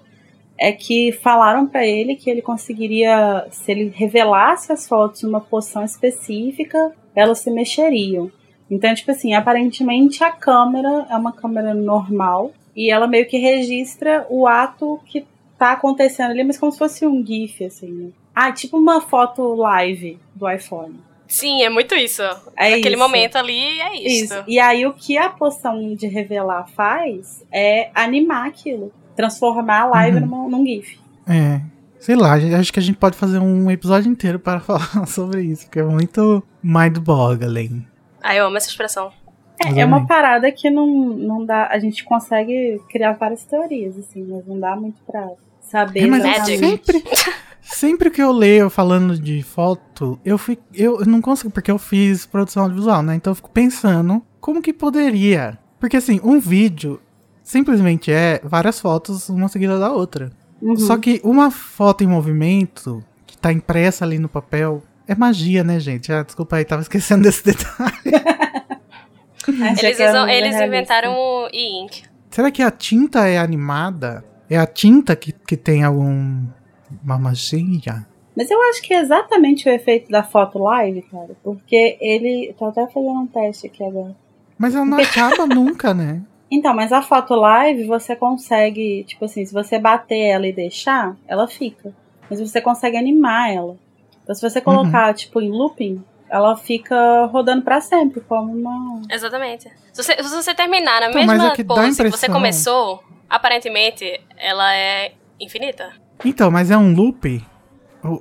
é que falaram pra ele que ele conseguiria, se ele revelasse as fotos numa posição específica, elas se mexeriam. Então, tipo assim, aparentemente a câmera é uma câmera normal e ela meio que registra o ato que tá acontecendo ali, mas como se fosse um GIF, assim, né? Ah, tipo uma foto live do iPhone. Sim, é muito isso. É Naquele isso. momento ali é isso. Isso. E aí o que a poção de revelar faz é animar aquilo. Transformar a live Uhum. numa- num GIF. É. Sei lá, acho que a gente pode fazer um episódio inteiro para falar sobre isso, porque é muito mind-boggling. Ah, eu amo essa expressão. É, é uma parada que não, não dá. A gente consegue criar várias teorias, assim, mas não dá muito pra saber É, mas exatamente. sempre, sempre que eu leio falando de foto, eu fico, eu não consigo, porque eu fiz produção audiovisual, né? Então eu fico pensando como que poderia. Porque assim, um vídeo simplesmente é várias fotos, uma seguida da outra. Uhum. Só que uma foto em movimento, que tá impressa ali no papel, é magia, né, gente? Ah, desculpa aí, tava esquecendo desse detalhe. Eles, era usam- eles inventaram o e-ink. Será que a tinta é animada? É a tinta que, que tem algum. uma magia? Mas eu acho que é exatamente o efeito da foto live, cara. Porque ele. Tô até fazendo um teste aqui agora. Mas ela não acaba nunca, né? Então, mas a foto live você consegue, tipo assim, se você bater ela e deixar, ela fica. Mas você consegue animar ela. Então, se você Uhum. colocar, tipo, em looping, ela fica rodando pra sempre, como uma. Exatamente. Se você, se você terminar na Então, mesma é pose que você começou, aparentemente ela é infinita. Então, mas é um loop?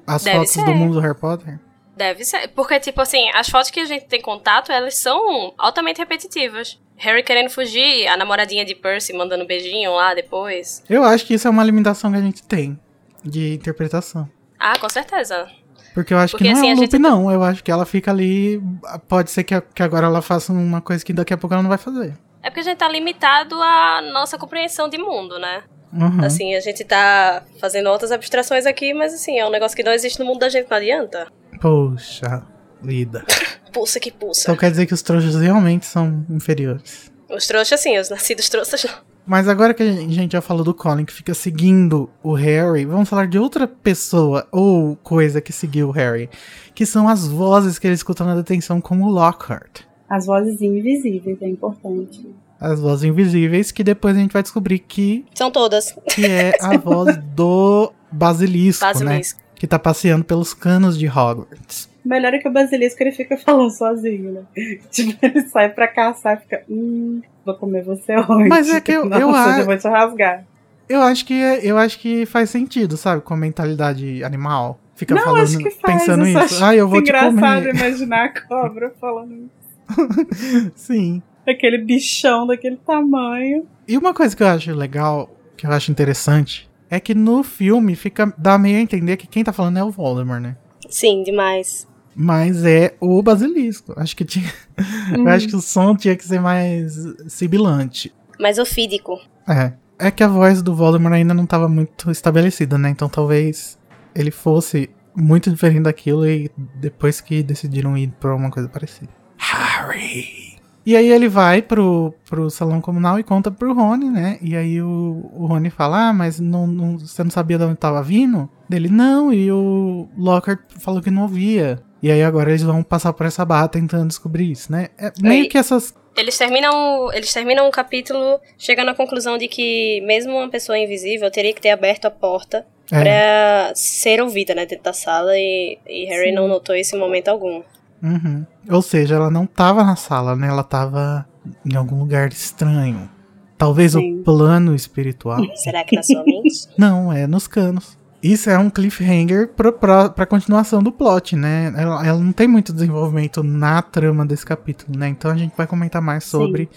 As Deve fotos ser. do mundo do Harry Potter? Deve ser. Porque, tipo assim, as fotos que a gente tem contato, elas são altamente repetitivas. Harry querendo fugir, a namoradinha de Percy mandando beijinho lá depois. Eu acho que isso é uma limitação que a gente tem de interpretação. Ah, com certeza. Porque eu acho Porque que não assim, é um loop, gente- não. Eu acho que ela fica ali. Pode ser que, que agora ela faça uma coisa que daqui a pouco ela não vai fazer. É porque a gente tá limitado à nossa compreensão de mundo, né? Uhum. Assim, a gente tá fazendo outras abstrações aqui, mas assim, é um negócio que não existe no mundo da gente, não adianta. Poxa vida. Pulsa que pulsa. Então quer dizer que os trouxas realmente são inferiores. Os trouxas, sim, os nascidos trouxas não. Mas agora que a gente já falou do Colin que fica seguindo o Harry, vamos falar de outra pessoa ou coisa que seguiu o Harry, que são as vozes que ele escuta na detenção como o Lockhart. As vozes invisíveis, é importante. As vozes invisíveis que depois a gente vai descobrir que, São todas. que é a voz do Basilisco, né? Basilisco. Que tá passeando pelos canos de Hogwarts. Melhor é que o basilisco ele fica falando sozinho, né? Tipo, ele sai pra caçar e fica. Hum, vou comer você hoje. Mas é que eu- eu Nossa, acho- eu vou te rasgar. Eu acho que é- eu acho que faz sentido, sabe? Com a mentalidade animal. Fica Não, falando, acho que faz. pensando eu isso. Ah, eu vou te engraçado comer. imaginar a cobra falando isso. Sim. Aquele bichão daquele tamanho. E uma coisa que eu acho legal, que eu acho interessante, é que no filme fica dá meio a entender que quem tá falando é o Voldemort, né? Sim, demais. Mas é o basilisco. Acho que tinha. Eu acho que o som tinha que ser mais sibilante. Mas ofídico. É. É que a voz do Voldemort ainda não estava muito estabelecida, né? Então talvez ele fosse muito diferente daquilo e depois que decidiram ir pra uma coisa parecida. Harry! E aí ele vai pro, pro salão comunal e conta pro Rony, né? E aí o, o Rony fala, ah, mas não, não- você não sabia de onde tava vindo? Dele, não, e o Lockhart falou que não ouvia. E aí agora eles vão passar por essa barra tentando descobrir isso, né? É meio Aí- que essas... Eles terminam, eles terminam o capítulo chegando à conclusão de que mesmo uma pessoa invisível teria que ter aberto a porta É, pra ser ouvida, né, dentro da sala e, e Harry Sim. não notou esse momento algum. Uhum. Ou seja, ela não tava na sala, né? Ela tava em algum lugar estranho. Talvez Sim. o plano espiritual. Será que na sua mente? Não, é nos canos. Isso é um cliffhanger pra, pra, pra continuação do plot, né? Ela, ela não tem muito desenvolvimento na trama desse capítulo, né? Então a gente vai comentar mais sobre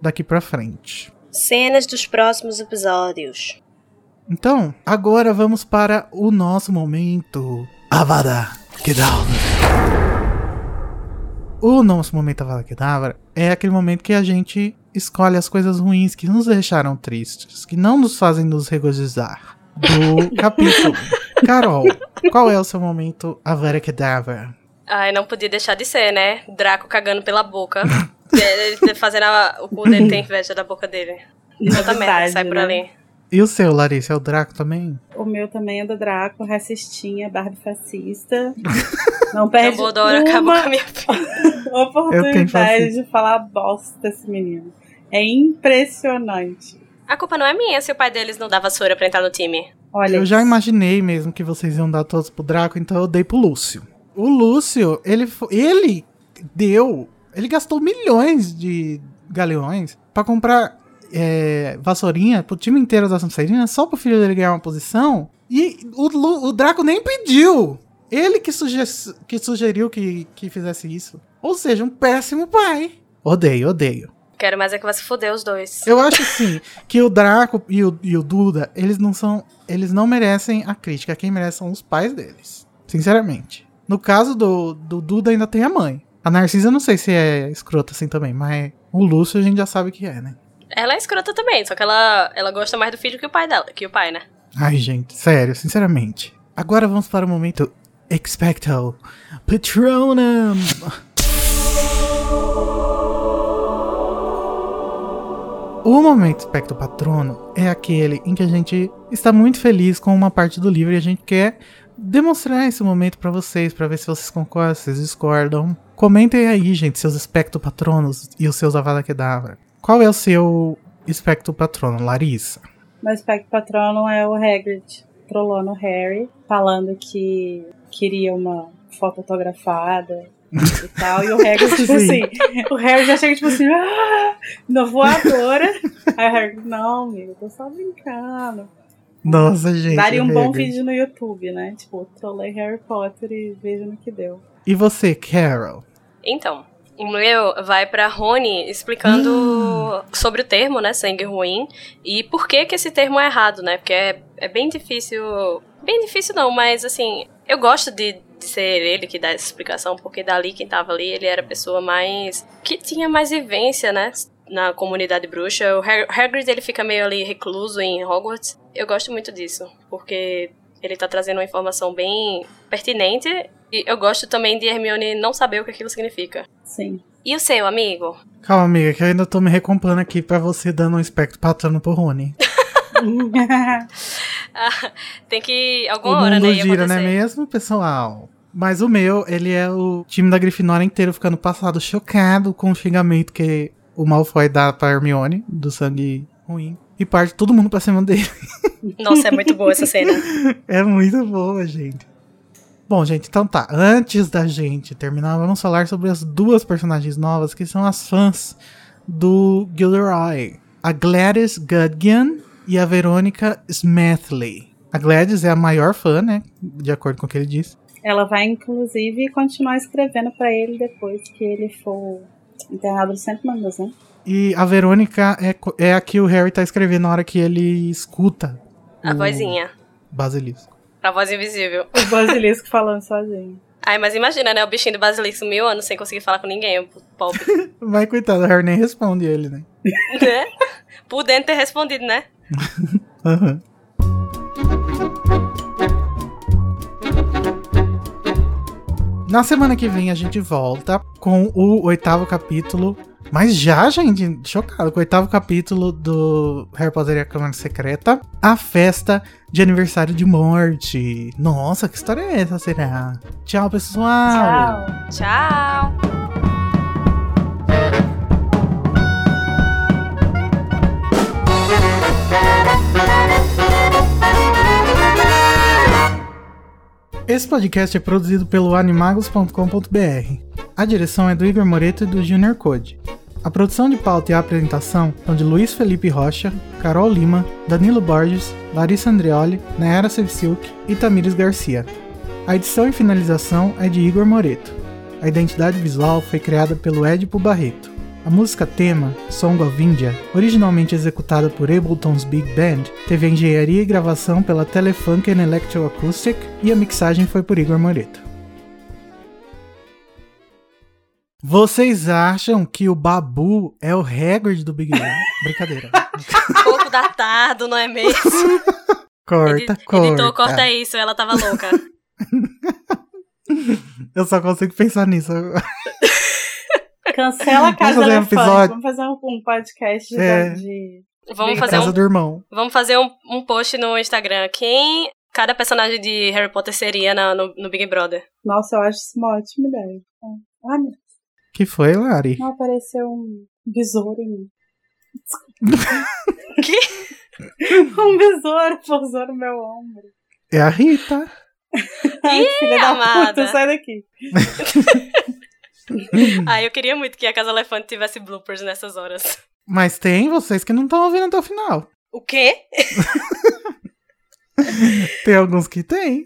daqui pra frente. Cenas dos próximos episódios. Então, agora vamos para o nosso momento. Avada Kedavra. O nosso momento Avada Kedavra é aquele momento que a gente escolhe as coisas ruins que nos deixaram tristes, que não nos fazem nos regozijar do capítulo. Carol, qual é o seu momento Avada Kedavra? Ai, não podia deixar de ser, né? Draco cagando pela boca. Ele fazendo a, o cu dele ter inveja da boca dele. Que Verdade, sai por né? ali. E o seu, Larissa? É o Draco também? O meu também é do Draco, racistinha, Barbie fascista. Não perde Dumbledore acabou uma com a minha vida. oportunidade de falar bosta esse menino. É impressionante. A culpa não é minha se o pai deles não dá vassoura pra entrar no time. Olha, Eu já imaginei mesmo que vocês iam dar todos pro Draco, então eu dei pro Lúcio. O Lúcio, ele, ele deu. Ele gastou milhões de galeões pra comprar é, vassourinha pro time inteiro da Sonserina só pro filho dele ganhar uma posição. E o, o Draco nem pediu. Ele que, suge que sugeriu que, que fizesse isso. Ou seja, um péssimo pai. Odeio, odeio. Quero mais é que se foder os dois. Eu acho assim que o Draco e o, e o Duda, eles não são. Eles não merecem a crítica. Quem merece são os pais deles. Sinceramente. No caso do, do Duda, ainda tem a mãe. A Narcisa eu não sei se é escrota assim também, mas o Lúcio a gente já sabe que é, né? Ela é escrota também, só que ela, ela gosta mais do filho que o pai dela, que o pai, né? Ai, gente, sério, sinceramente. Agora vamos para o momento Expecto Patronum. O momento Expecto Patrono é aquele em que a gente está muito feliz com uma parte do livro e a gente quer demonstrar esse momento pra vocês, pra ver se vocês concordam, se vocês discordam. Comentem aí, gente, seus Expecto Patronos e os seus Avada Kedavra. Qual é o seu Expecto Patrono, Larissa? Meu espectro patrono é o Hagrid trollando o Harry, falando que queria uma foto autografada e tal. E o Hagrid, tipo Sim. assim, o Harry já chega tipo assim, ah, na voadora. Aí o Harry, não, amigo, eu tô só brincando. Nossa, gente. Daria um bom vídeo no YouTube, né? Tipo, trolei Harry Potter e veja no que deu. E você, Carol? Então, o meu vai pra Rony explicando sobre o termo, né, sangue ruim, e por que que esse termo é errado, né? Porque é, é bem difícil. Bem difícil não, mas assim, eu gosto de, de ser ele que dá essa explicação, porque dali quem tava ali, ele era a pessoa mais. que tinha mais vivência, né? Na comunidade bruxa. O Hagrid, ele fica meio ali recluso em Hogwarts. Eu gosto muito disso, porque ele tá trazendo uma informação bem pertinente. E eu gosto também de Hermione não saber o que aquilo significa. Sim. E o seu, amigo? Calma, amiga, que eu ainda tô me recompondo aqui pra você dando um espectro patrono pro Rony. Ah, tem que. O Alguma hora, mundo né? Gira, não é mesmo, pessoal? Mas o meu, ele é o time da Grifinória inteiro ficando passado chocado com o xingamento que o Malfoy dá pra Hermione, do sangue ruim. E parte todo mundo pra cima dele. Nossa, é muito boa essa cena. É muito boa, gente. Bom, gente, então tá. Antes da gente terminar, vamos falar sobre as duas personagens novas que são as fãs do Gilderoy. A Gladys Gudgeon e a Verônica Smethley. A Gladys é a maior fã, né? De acordo com o que ele disse. Ela vai, inclusive, continuar escrevendo pra ele depois que ele for Internado do sempre mandas, né? E a Verônica é, é a que o Harry tá escrevendo na hora que ele escuta A o vozinha. basilisco. A voz invisível. O basilisco falando sozinho. Ai, mas imagina, né? O bichinho do basilisco mil anos sem conseguir falar com ninguém. O pobre. Vai, coitado, o Harry nem responde ele, né? né? Podendo ter respondido, né? Na semana que vem a gente volta com o oitavo capítulo. Mas já, gente, chocado com o oitavo capítulo do Harry Potter e a Câmara Secreta. A festa de aniversário de morte. Nossa, que história é essa, será? Tchau, pessoal. Tchau. Tchau! Esse podcast é produzido pelo animagos.com.br. A direção é do Igor Moreto e do Junior Code. A produção de pauta e a apresentação são de Luiz Felipe Rocha, Carol Lima, Danilo Borges, Larissa Andreoli, Nayara Sevciuk e Tamires Garcia. A edição e finalização é de Igor Moreto. A identidade visual foi criada pelo Edipo Barreto. A música tema, Song of India, originalmente executada por Ableton's Big Band, teve a engenharia e gravação pela Telefunken Electroacoustic e a mixagem foi por Igor Moreto. Vocês acham que o Babu é o Hagrid do Big Bang? Brincadeira. Pouco datado, não é mesmo? Corta, Edi- corta. Editor, corta isso, ela tava louca. Eu só consigo pensar nisso. Cancela a Casa um Elefante. episódio. Vamos fazer um, um podcast de, É. de- Vamos fazer Casa um, do irmão. vamos fazer um, um post no Instagram. Quem cada personagem de Harry Potter seria na- no, no Big Brother? Nossa, eu acho isso uma ótima ideia. Ah, meu Que foi, Lari? não apareceu um besouro em mim. Que? um besouro pousou no meu ombro. É a Rita. Ai, Ih, filha da amada. puta, sai daqui. Ah, eu queria muito que a Casa Elefante tivesse bloopers nessas horas. Mas tem vocês que não estão ouvindo até o final. O quê? Tem alguns que tem.